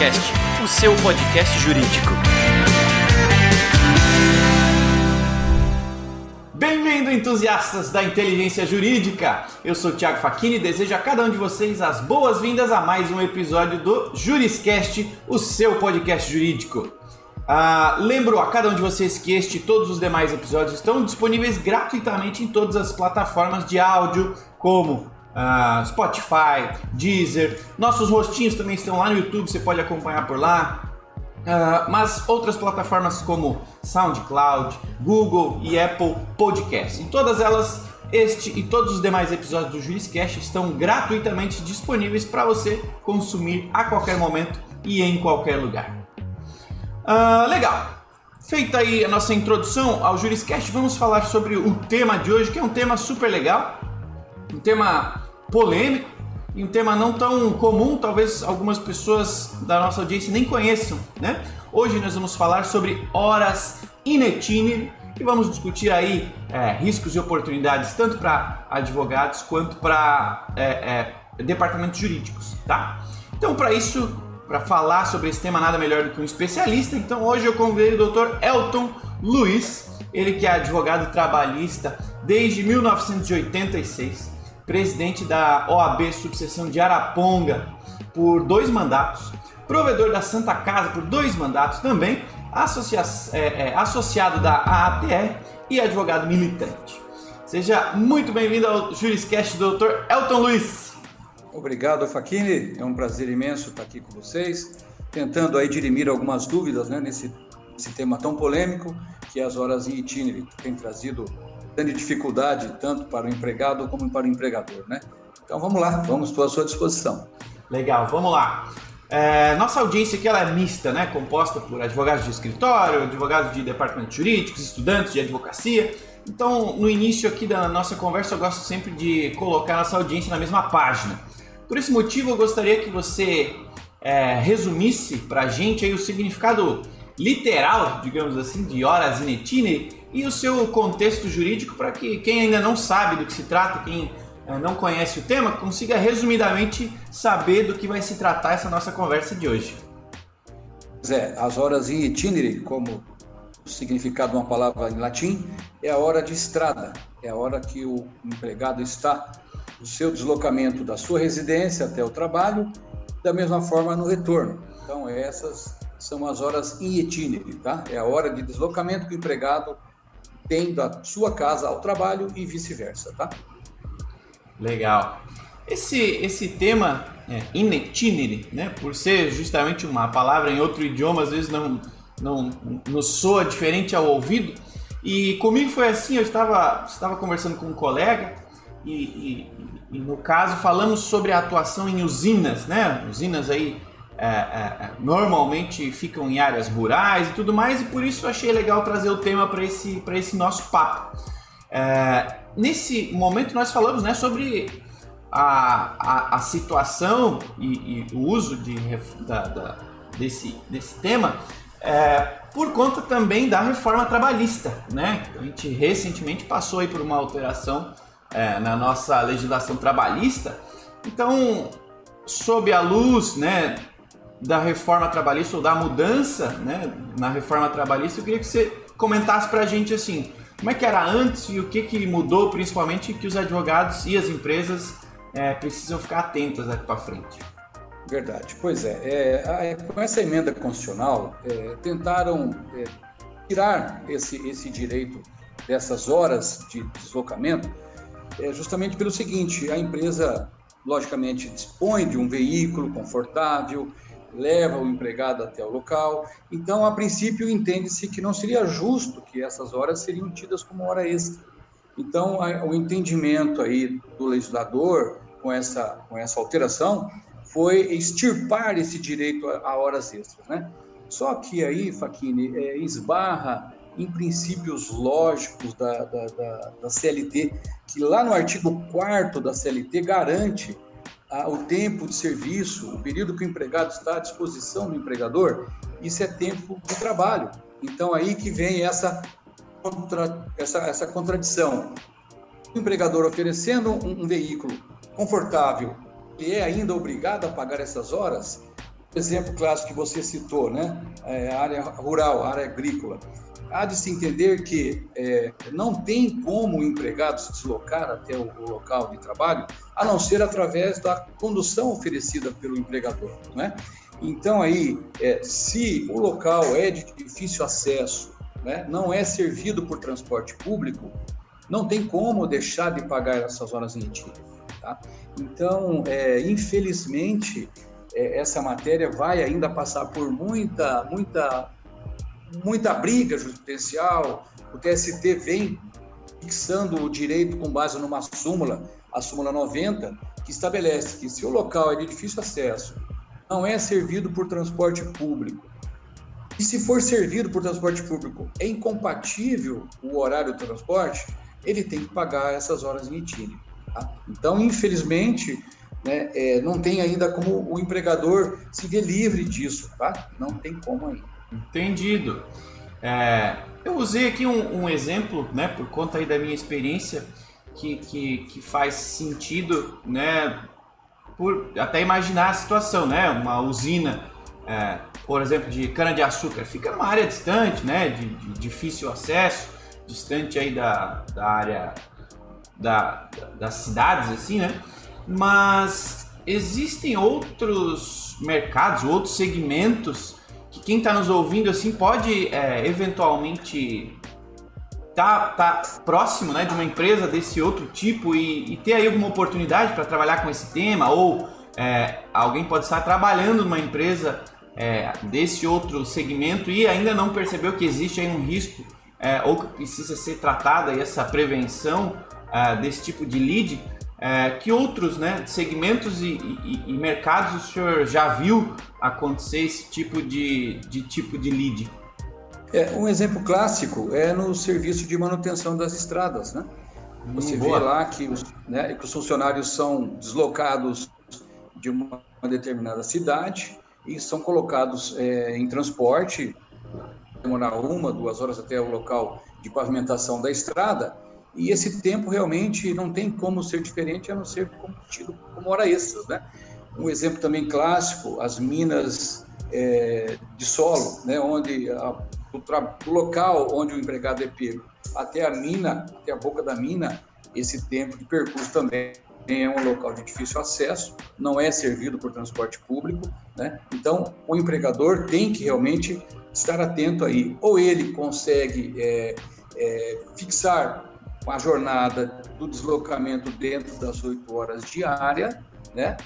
Juriscast, o seu podcast jurídico. Bem-vindo, entusiastas da inteligência jurídica! Eu sou o Thiago Facchini e desejo a cada um de vocês as boas-vindas a mais um episódio do Juriscast, o seu podcast jurídico. Ah, lembro a cada um de vocês que este e todos os demais episódios estão disponíveis gratuitamente em todas as plataformas de áudio, como ah, Spotify, Deezer. Nossos rostinhos também estão lá no YouTube, você pode acompanhar por lá. Uh, mas outras plataformas como SoundCloud, Google e Apple Podcasts. Em todas elas, este e todos os demais episódios do Juriscast estão gratuitamente disponíveis para você consumir a qualquer momento e em qualquer lugar. Uh, legal. Feita aí a nossa introdução ao Juriscast, vamos falar sobre o tema de hoje, que é um tema super legal, um tema polêmico e um tema não tão comum, talvez algumas pessoas da nossa audiência nem conheçam, né? Hoje nós vamos falar sobre horas in itinere e vamos discutir aí é, riscos e oportunidades tanto para advogados quanto para é, é, departamentos jurídicos, tá? Então, para isso, para falar sobre esse tema, nada melhor do que um especialista. Então hoje eu convidei o Dr. Elton Luiz, ele que é advogado trabalhista desde 1986, presidente da OAB Subseção de Araponga por dois mandatos, provedor da Santa Casa por dois mandatos também, associa é, é, associado da AATR e advogado militante. Seja muito bem-vindo ao Juriscast, Dr. Elton Luiz. Obrigado, Faquini. É um prazer imenso estar aqui com vocês, tentando aí dirimir algumas dúvidas né, nesse, nesse tema tão polêmico que é as horas em itinerary tem trazido grande dificuldade tanto para o empregado como para o empregador, né? Então vamos lá, vamos estou à sua disposição. Legal, vamos lá. É, nossa audiência aqui ela é mista, né? Composta por advogados de escritório, advogados de departamentos jurídicos, estudantes de advocacia. Então, no início aqui da nossa conversa, eu gosto sempre de colocar nossa audiência na mesma página. Por esse motivo, eu gostaria que você é, resumisse para a gente aí o significado literal, digamos assim, de horas in itinere e o seu contexto jurídico para que quem ainda não sabe do que se trata, quem é, não conhece o tema, consiga resumidamente saber do que vai se tratar essa nossa conversa de hoje. Zé, as horas in itinere, como o significado de uma palavra em latim, é a hora de estrada, é a hora que o empregado está o seu deslocamento da sua residência até o trabalho, da mesma forma no retorno. Então, essas são as horas in itinere, tá? É a hora de deslocamento que o empregado tem da sua casa ao trabalho e vice-versa, tá? Legal. Esse, esse tema é, in itinere, né, por ser justamente uma palavra em outro idioma, às vezes não, não nos soa diferente ao ouvido. E comigo foi assim, eu estava, estava conversando com um colega e, e, e, no caso falamos sobre a atuação em usinas, né? Usinas aí é, é, é, normalmente ficam em áreas rurais e tudo mais, e por isso achei legal trazer o tema para esse, esse nosso papo. É, nesse momento nós falamos né, sobre a, a, a situação e, e, o uso de, da, da, desse, desse tema é, por conta também da reforma trabalhista. Né? A gente recentemente passou aí por uma alteração é, na nossa legislação trabalhista. Então, sob a luz né, da reforma trabalhista ou da mudança né, na reforma trabalhista, eu queria que você comentasse para a gente assim, como é que era antes e o que, que mudou, principalmente que os advogados e as empresas é, precisam ficar atentas daqui para frente. Verdade, pois é. é, com essa emenda constitucional, é, tentaram é, tirar esse, esse direito dessas horas de deslocamento é justamente pelo seguinte: a empresa, logicamente, dispõe de um veículo confortável, leva o empregado até o local. Então, a princípio, entende-se que não seria justo que essas horas seriam tidas como hora extra. Então, o entendimento aí do legislador com essa, com essa alteração foi extirpar esse direito a, horas extras, né? Só que aí, Faquini, é, esbarra em princípios lógicos da, da, da, da CLT, que lá no artigo 4 da CLT garante o tempo de serviço, o período que o empregado está à disposição do empregador, isso é tempo de trabalho. Então aí que vem essa, contra, essa, essa contradição. O empregador oferecendo um, um veículo confortável, ele é ainda obrigado a pagar essas horas? exemplo clássico que você citou, né? É, área rural, área agrícola. Há de se entender que é, não tem como o empregado se deslocar até o, o, local de trabalho, a não ser através da condução oferecida pelo empregador, né? Então aí, é, se o local é de difícil acesso, né, não é servido por transporte público, não tem como deixar de pagar essas horas dia. Tá? Então, é, infelizmente, é, essa matéria vai ainda passar por muita, muita, muita briga jurisprudencial. O TST vem fixando o direito com base numa súmula, a súmula 90, que estabelece que se o local é de difícil acesso, não é servido por transporte público, e se for servido por transporte público é incompatível o horário do transporte, ele tem que pagar essas horas em itinere. Tá? Então, infelizmente, né, é, não tem ainda como o empregador se ver livre disso, tá? Não tem como ainda. Entendido. É, eu usei aqui um, um, exemplo, né, por conta aí da minha experiência, que, que, que faz sentido, né, por até imaginar a situação, né, uma usina, é, por exemplo, de cana-de-açúcar, fica numa área distante, né, de, de difícil acesso, distante aí da, da área da, das cidades, assim, né? Mas existem outros mercados, outros segmentos que quem está nos ouvindo assim pode é, eventualmente tá, tá próximo né, de uma empresa desse outro tipo e, e ter aí alguma oportunidade para trabalhar com esse tema ou é, alguém pode estar trabalhando numa empresa é, desse outro segmento e ainda não percebeu que existe aí um risco é, ou que precisa ser tratada essa prevenção é, desse tipo de lead, é, que outros né, segmentos e, e, e, mercados o senhor já viu acontecer esse tipo de, de tipo de lead? É, um exemplo clássico é no serviço de manutenção das estradas, né? Você hum, vê lá que os, né, que os funcionários são deslocados de uma determinada cidade e são colocados é, em transporte, demorar uma, duas horas até o local de pavimentação da estrada, e esse tempo realmente não tem como ser diferente a não ser tido como hora extras, né? Um exemplo também clássico, as minas é, de solo, né? Onde a, local onde o empregado é pego até a mina, até a boca da mina, esse tempo de percurso também é um local de difícil acesso, não é servido por transporte público, né? Então, o empregador tem que realmente estar atento aí. Ou ele consegue é, é, fixar a jornada do deslocamento dentro das 8 horas diária, né?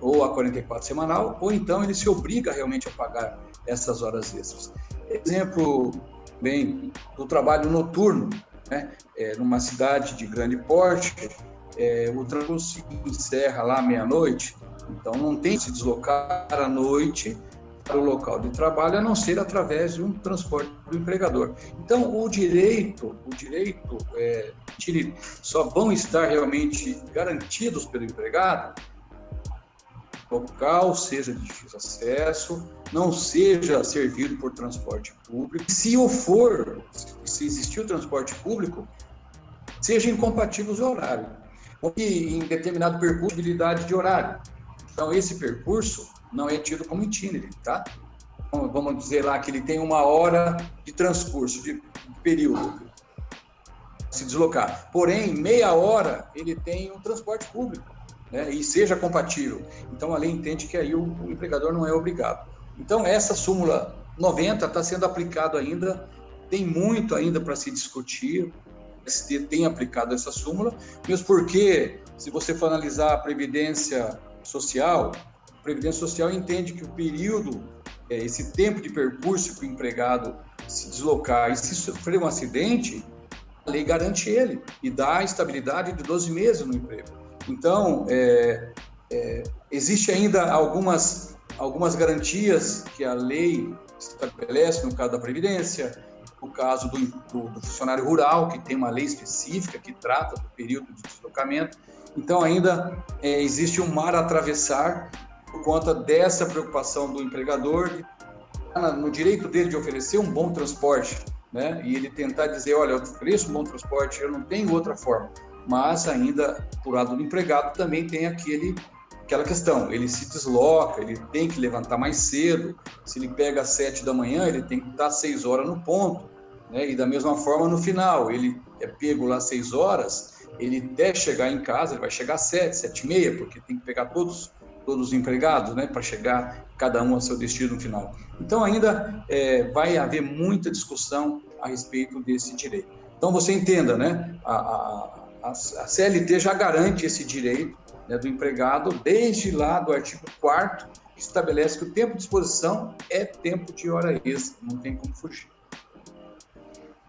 Ou a 44 semanal, ou então ele se obriga realmente a pagar essas horas extras. Exemplo bem do trabalho noturno, né? É, numa cidade de grande porte, é, o trânsito se encerra lá meia-noite, então não tem que se deslocar à noite para o local de trabalho a não ser através de um transporte do empregador. Então, o direito, o direito, é, só vão estar realmente garantidos pelo empregado local seja de difícil acesso, não seja servido por transporte público. Se o for, se existir o transporte público, seja incompatível o horário, ou em determinado percurso, habilidade de horário. Então, esse percurso não é tido como itinerary, tá? Vamos dizer lá que ele tem uma hora de transcurso, de período, se deslocar. Porém, meia hora ele tem um transporte público, né? E seja compatível. Então, a lei entende que aí o, o empregador não é obrigado. Então, essa súmula 90 está sendo aplicado ainda, tem muito ainda para se discutir. O ST tem aplicado essa súmula, mesmo porque, se você for analisar a previdência social, Previdência Social entende que o período, é, esse tempo de percurso que o empregado se deslocar e se sofrer um acidente, a lei garante ele e dá estabilidade de 12 meses no emprego. Então, é, é, existe ainda algumas, algumas garantias que a lei estabelece no caso da Previdência, no caso do, do, do, funcionário rural, que tem uma lei específica que trata do período de deslocamento. Então, ainda é, existe um mar a atravessar por conta dessa preocupação do empregador no direito dele de oferecer um bom transporte, né? E ele tentar dizer, olha, eu ofereço um bom transporte, eu não tenho outra forma. Mas ainda, por lado do empregado, também tem aquele aquela questão, ele se desloca, ele tem que levantar mais cedo. Se ele pega às sete da manhã, ele tem que estar às seis horas no ponto. Né? E da mesma forma no final, ele é pego lá às seis horas, ele até chegar em casa, ele vai chegar às sete, sete e meia, porque tem que pegar todos todos os empregados, né, para chegar cada um ao seu destino no final. Então ainda é, vai haver muita discussão a respeito desse direito. Então você entenda, né, a, a, a CLT já garante esse direito né, do empregado, desde lá do artigo 4 estabelece que o tempo de exposição é tempo de hora extra, não tem como fugir.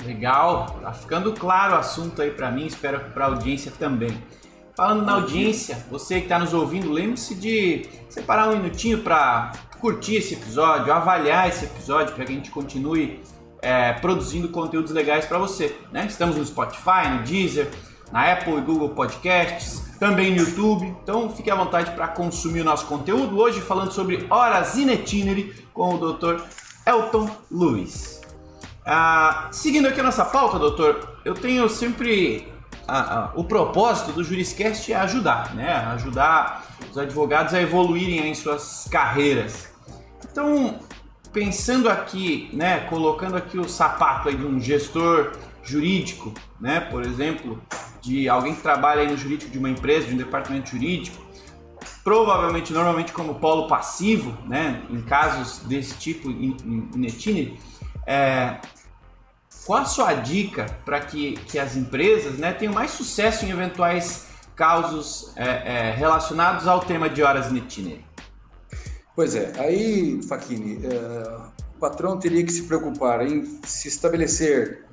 Legal, tá ficando claro o assunto aí para mim, espero que para a audiência também. Falando na audiência, você que está nos ouvindo, lembre-se de separar um minutinho para curtir esse episódio, avaliar esse episódio para que a gente continue é, produzindo conteúdos legais para você. Né? Estamos no Spotify, no Deezer, na Apple e Google Podcasts, também no YouTube. Então fique à vontade para consumir o nosso conteúdo. Hoje falando sobre horas in itinerary com o Dr. Elton Luiz. Ah, seguindo aqui a nossa pauta, doutor, eu tenho sempre a, a, o propósito do Juriscast é ajudar, né? Ajudar os advogados a evoluírem em suas carreiras. Então, pensando aqui, né, colocando aqui o sapato aí de um gestor jurídico, né, por exemplo, de alguém que trabalha no jurídico de uma empresa, de um departamento jurídico, provavelmente, normalmente como polo passivo, né, em casos desse tipo in, in, in é, qual a sua dica para que, que as empresas né, tenham mais sucesso em eventuais casos é, é, relacionados ao tema de horas in Pois é, aí, Faquini, é, o patrão teria que se preocupar em se estabelecer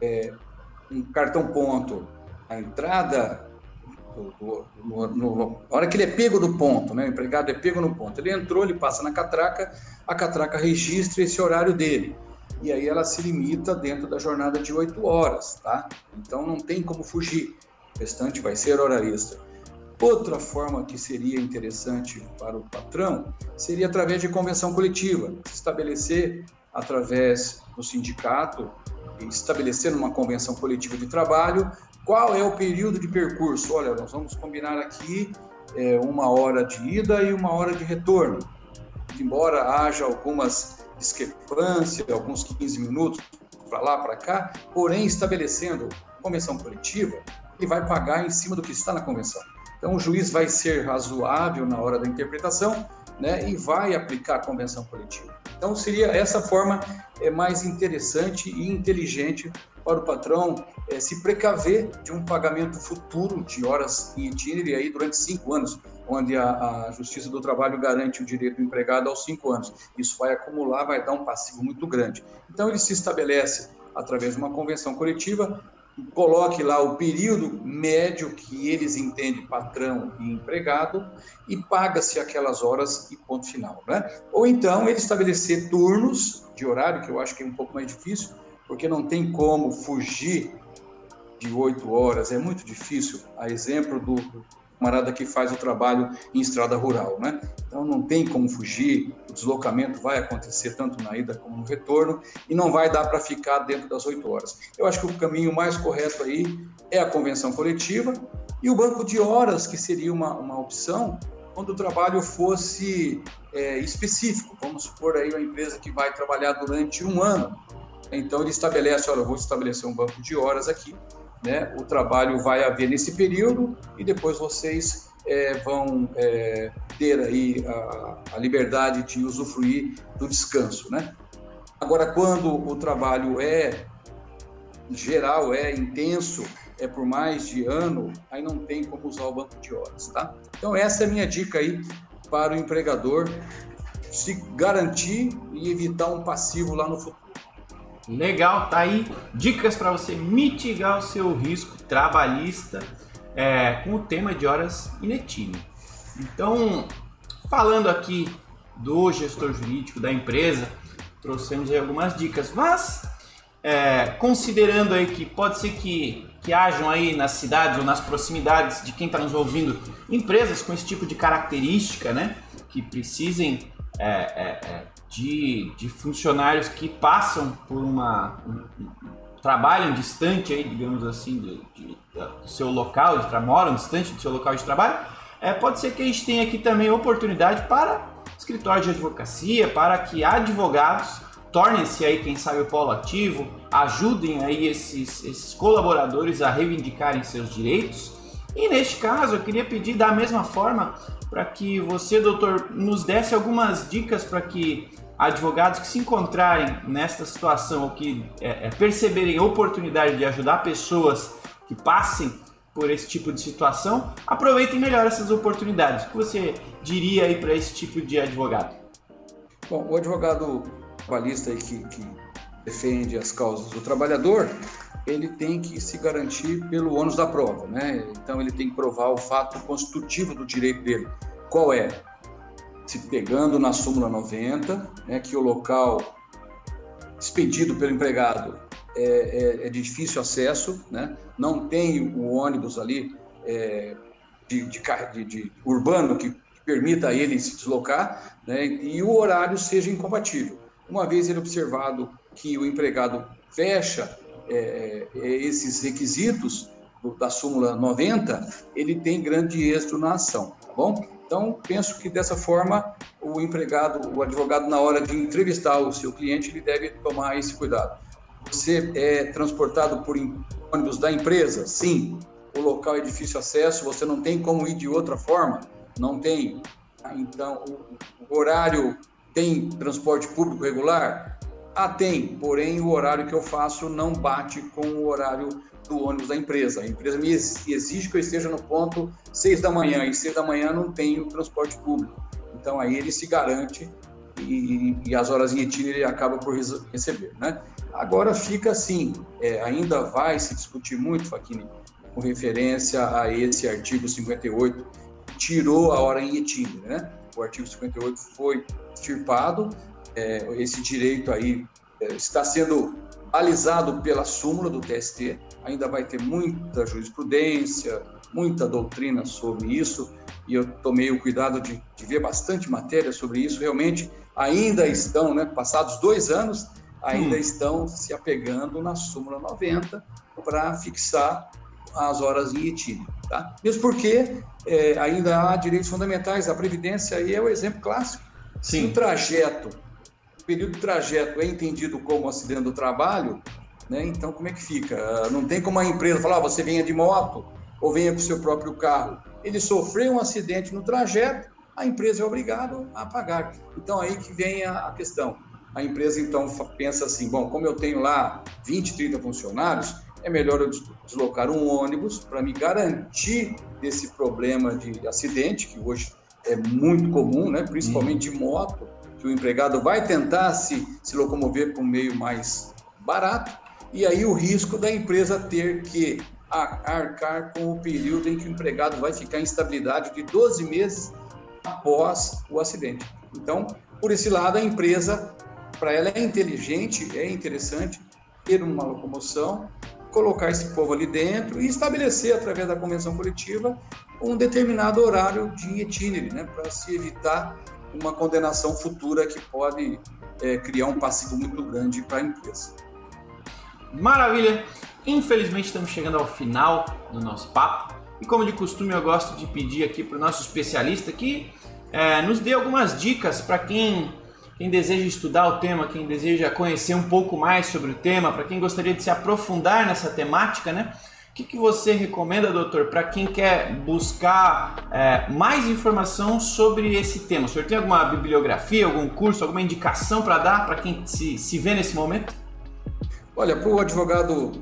é, um cartão ponto a entrada no, no, no, na hora que ele é pego do ponto, né? O empregado é pego no ponto. Ele entrou, ele passa na catraca, a catraca registra esse horário dele. E aí ela se limita dentro da jornada de oito horas, tá? Então não tem como fugir. O restante vai ser hora extra. Outra forma que seria interessante para o patrão seria através de convenção coletiva, estabelecer através do sindicato, estabelecer uma convenção coletiva de trabalho qual é o período de percurso? Olha, nós vamos combinar aqui é, uma hora de ida e uma hora de retorno. Embora haja algumas discrepâncias, alguns 15 minutos para lá, para cá, porém, estabelecendo convenção coletiva, ele vai pagar em cima do que está na convenção. Então, o juiz vai ser razoável na hora da interpretação né, e vai aplicar a convenção coletiva. Então, seria essa forma é mais interessante e inteligente para o patrão é, se precaver de um pagamento futuro de horas em itinerário aí durante cinco anos, onde a, a, Justiça do Trabalho garante o direito do empregado aos cinco anos. Isso vai acumular, vai dar um passivo muito grande. Então, ele se estabelece através de uma convenção coletiva, coloque lá o período médio que eles entendem patrão e empregado e paga-se aquelas horas e ponto final, né? Ou então ele estabelecer turnos de horário, que eu acho que é um pouco mais difícil, porque não tem como fugir de oito horas, é muito difícil. A exemplo do camarada que faz o trabalho em estrada rural, né? Então não tem como fugir, o deslocamento vai acontecer tanto na ida como no retorno e não vai dar para ficar dentro das oito horas. Eu acho que o caminho mais correto aí é a convenção coletiva e o banco de horas, que seria uma, uma opção quando o trabalho fosse é, específico. Vamos supor aí uma empresa que vai trabalhar durante um ano então ele estabelece, olha, eu vou estabelecer um banco de horas aqui, né? O trabalho vai haver nesse período e depois vocês é, vão é, ter aí a, a, liberdade de usufruir do descanso, né? Agora, quando o trabalho é geral, é intenso, é por mais de ano, aí não tem como usar o banco de horas, tá? Então essa é a minha dica aí para o empregador se garantir e evitar um passivo lá no futuro. Legal, tá aí dicas para você mitigar o seu risco trabalhista é, com o tema de horas inetível. Então, falando aqui do gestor jurídico da empresa, trouxemos aí algumas dicas, mas é, considerando aí que pode ser que, que hajam aí nas cidades ou nas proximidades de quem está nos ouvindo empresas com esse tipo de característica, né, que precisem é, é, é de, de funcionários que passam por uma. Um, trabalham distante aí, digamos assim, de, de, do seu local de trabalho, moram distante do seu local de trabalho, é, pode ser que a gente tenha aqui também oportunidade para escritórios de advocacia, para que advogados tornem-se aí, quem sabe, o polo ativo, ajudem aí esses, esses colaboradores a reivindicarem seus direitos. E neste caso, eu queria pedir da mesma forma para que você, doutor, nos desse algumas dicas para que advogados que se encontrarem nesta situação ou que é, é, perceberem oportunidade de ajudar pessoas que passem por esse tipo de situação, aproveitem melhor essas oportunidades. O que você diria aí para esse tipo de advogado? Bom, o advogado trabalhista que, que defende as causas do trabalhador, ele tem que se garantir pelo ônus da prova, né? Então ele tem que provar o fato constitutivo do direito dele. Qual é? Se pegando na súmula 90, né, que o local expedido pelo empregado é, é, é de difícil acesso, né? não tem o ônibus ali é, de, de, de, urbano que permita a ele se deslocar, né? e o horário seja incompatível. Uma vez ele observado que o empregado fecha é, é, esses requisitos do, da súmula 90, ele tem grande êxito na ação, tá bom? Então, penso que dessa forma, o empregado, o advogado, na hora de entrevistar o seu cliente, ele deve tomar esse cuidado. Você é transportado por ônibus da empresa? Sim. O local é difícil acesso, você não tem como ir de outra forma? Não tem. Então, o horário tem transporte público regular? Ah, tem, porém o horário que eu faço não bate com o horário do ônibus da empresa. A empresa me exige que eu esteja no ponto 6 da manhã, e 6 da manhã não tenho transporte público. Então aí ele se garante e, e as horas em itinere ele acaba por receber, né? Agora fica assim, é, ainda vai se discutir muito, Faquini, com referência a esse artigo 58, tirou a hora em itinere, né? O artigo 58 foi extirpado, é, esse direito aí está sendo alisado pela súmula do TST, ainda vai ter muita jurisprudência, muita doutrina sobre isso, e eu tomei o cuidado de, de ver bastante matéria sobre isso. Realmente, ainda estão, né, passados dois anos, ainda hum. estão se apegando na súmula 90 para fixar as horas em itinere. Tá? Mesmo porque é, ainda há direitos fundamentais, a Previdência aí é o exemplo clássico. Sim. Se o trajeto, período de trajeto é entendido como acidente do trabalho, né, então como é que fica? Não tem como a empresa falar, ah, você venha de moto ou venha com o seu próprio carro. Ele sofreu um acidente no trajeto, a empresa é obrigada a pagar. Então aí que vem a, a questão. A empresa então pensa assim, bom, como eu tenho lá 20, 30 funcionários, é melhor eu deslocar um ônibus para me garantir desse problema de acidente, que hoje é muito comum, né? principalmente de moto, que o empregado vai tentar se, se locomover por um meio mais barato, e aí o risco da empresa ter que arcar com o período em que o empregado vai ficar em estabilidade de 12 meses após o acidente. Então, por esse lado, a empresa, para ela é inteligente, é interessante ter uma locomoção colocar esse povo ali dentro e estabelecer, através da convenção coletiva, um determinado horário de itinere, né, para se evitar uma condenação futura que pode é, criar um passivo muito grande para a empresa. Maravilha! Infelizmente estamos chegando ao final do nosso papo e como de costume eu gosto de pedir aqui para o nosso especialista que é, nos dê algumas dicas para quem quem deseja estudar o tema, quem deseja conhecer um pouco mais sobre o tema, para quem gostaria de se aprofundar nessa temática, né? O que, que você recomenda, doutor, para quem quer buscar é, mais informação sobre esse tema? O senhor tem alguma bibliografia, algum curso, alguma indicação para dar para quem se, se vê nesse momento? Olha, para o advogado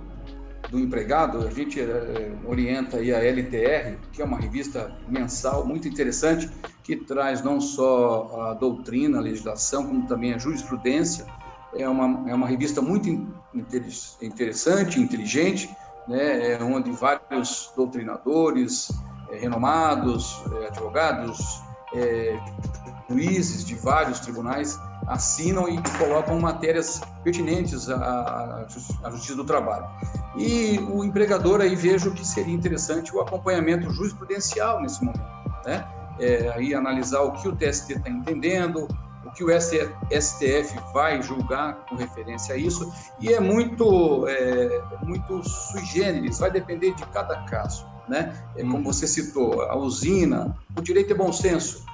do empregado, a gente é, orienta aí a LTR, que é uma revista mensal muito interessante, que traz não só a doutrina, a legislação, como também a jurisprudência. É uma, é uma revista muito interessante, inteligente, né, é onde vários doutrinadores é, renomados, é, advogados, é, juízes de vários tribunais assinam e colocam matérias pertinentes à, à Justiça do Trabalho. E o empregador aí vejo que seria interessante o acompanhamento jurisprudencial nesse momento, né? É, aí analisar o que o TST está entendendo, que o STF vai julgar com referência a isso, e é muito, é, muito sui generis, vai depender de cada caso. né? É como você citou, a usina, o direito é bom senso.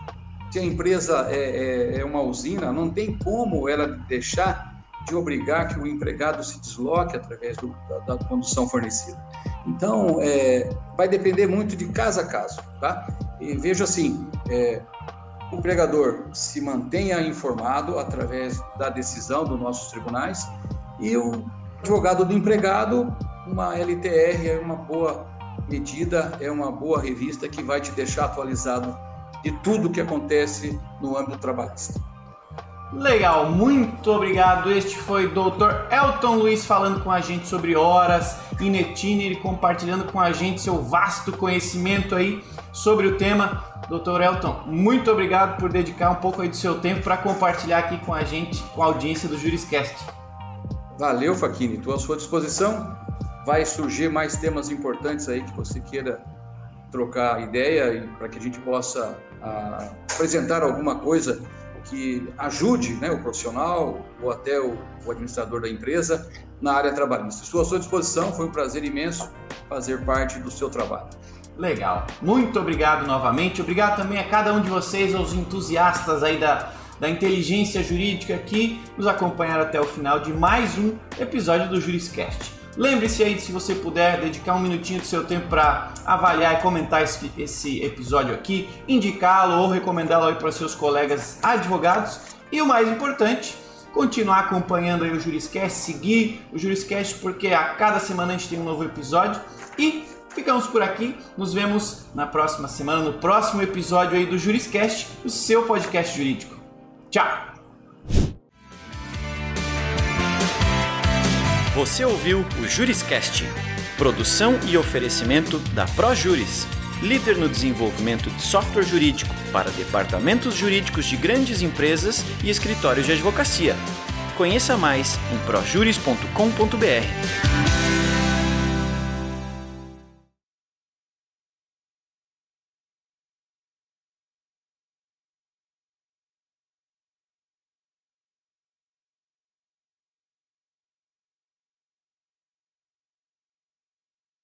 Se a empresa é, é, é uma usina, não tem como ela deixar de obrigar que o empregado se desloque através do, da, da, condução fornecida. Então, é, vai depender muito de caso a caso, tá? E vejo assim, é, o empregador se mantenha informado através da decisão dos nossos tribunais e o advogado do empregado, uma LTR é uma boa medida, é uma boa revista que vai te deixar atualizado de tudo que acontece no âmbito trabalhista. Legal, muito obrigado. Este foi o Dr. Elton Luiz falando com a gente sobre horas, Inetiner, compartilhando com a gente seu vasto conhecimento aí sobre o tema. Dr. Elton, muito obrigado por dedicar um pouco aí do seu tempo para compartilhar aqui com a gente, com a audiência do Juriscast. Valeu, Faquini. Estou à sua disposição. Vai surgir mais temas importantes aí que você queira trocar ideia para que a gente possa a, ah, apresentar alguma coisa que ajude né, o profissional ou até o, o, administrador da empresa na área trabalhista. Estou à sua disposição, foi um prazer imenso fazer parte do seu trabalho. Legal, muito obrigado novamente. Obrigado também a cada um de vocês, aos entusiastas aí da, da inteligência jurídica que nos acompanharam até o final de mais um episódio do Juriscast. Lembre-se aí, se você puder, dedicar um minutinho do seu tempo para avaliar e comentar esse, esse episódio aqui, indicá-lo ou recomendá-lo para seus colegas advogados. E o mais importante, continuar acompanhando aí o Juriscast, seguir o Juriscast, porque a cada semana a gente tem um novo episódio. E ficamos por aqui, nos vemos na próxima semana, no próximo episódio aí do Juriscast, o seu podcast jurídico. Tchau! Você ouviu o Juriscast, produção e oferecimento da ProJuris, líder no desenvolvimento de software jurídico para departamentos jurídicos de grandes empresas e escritórios de advocacia. Conheça mais em projuris.com.br.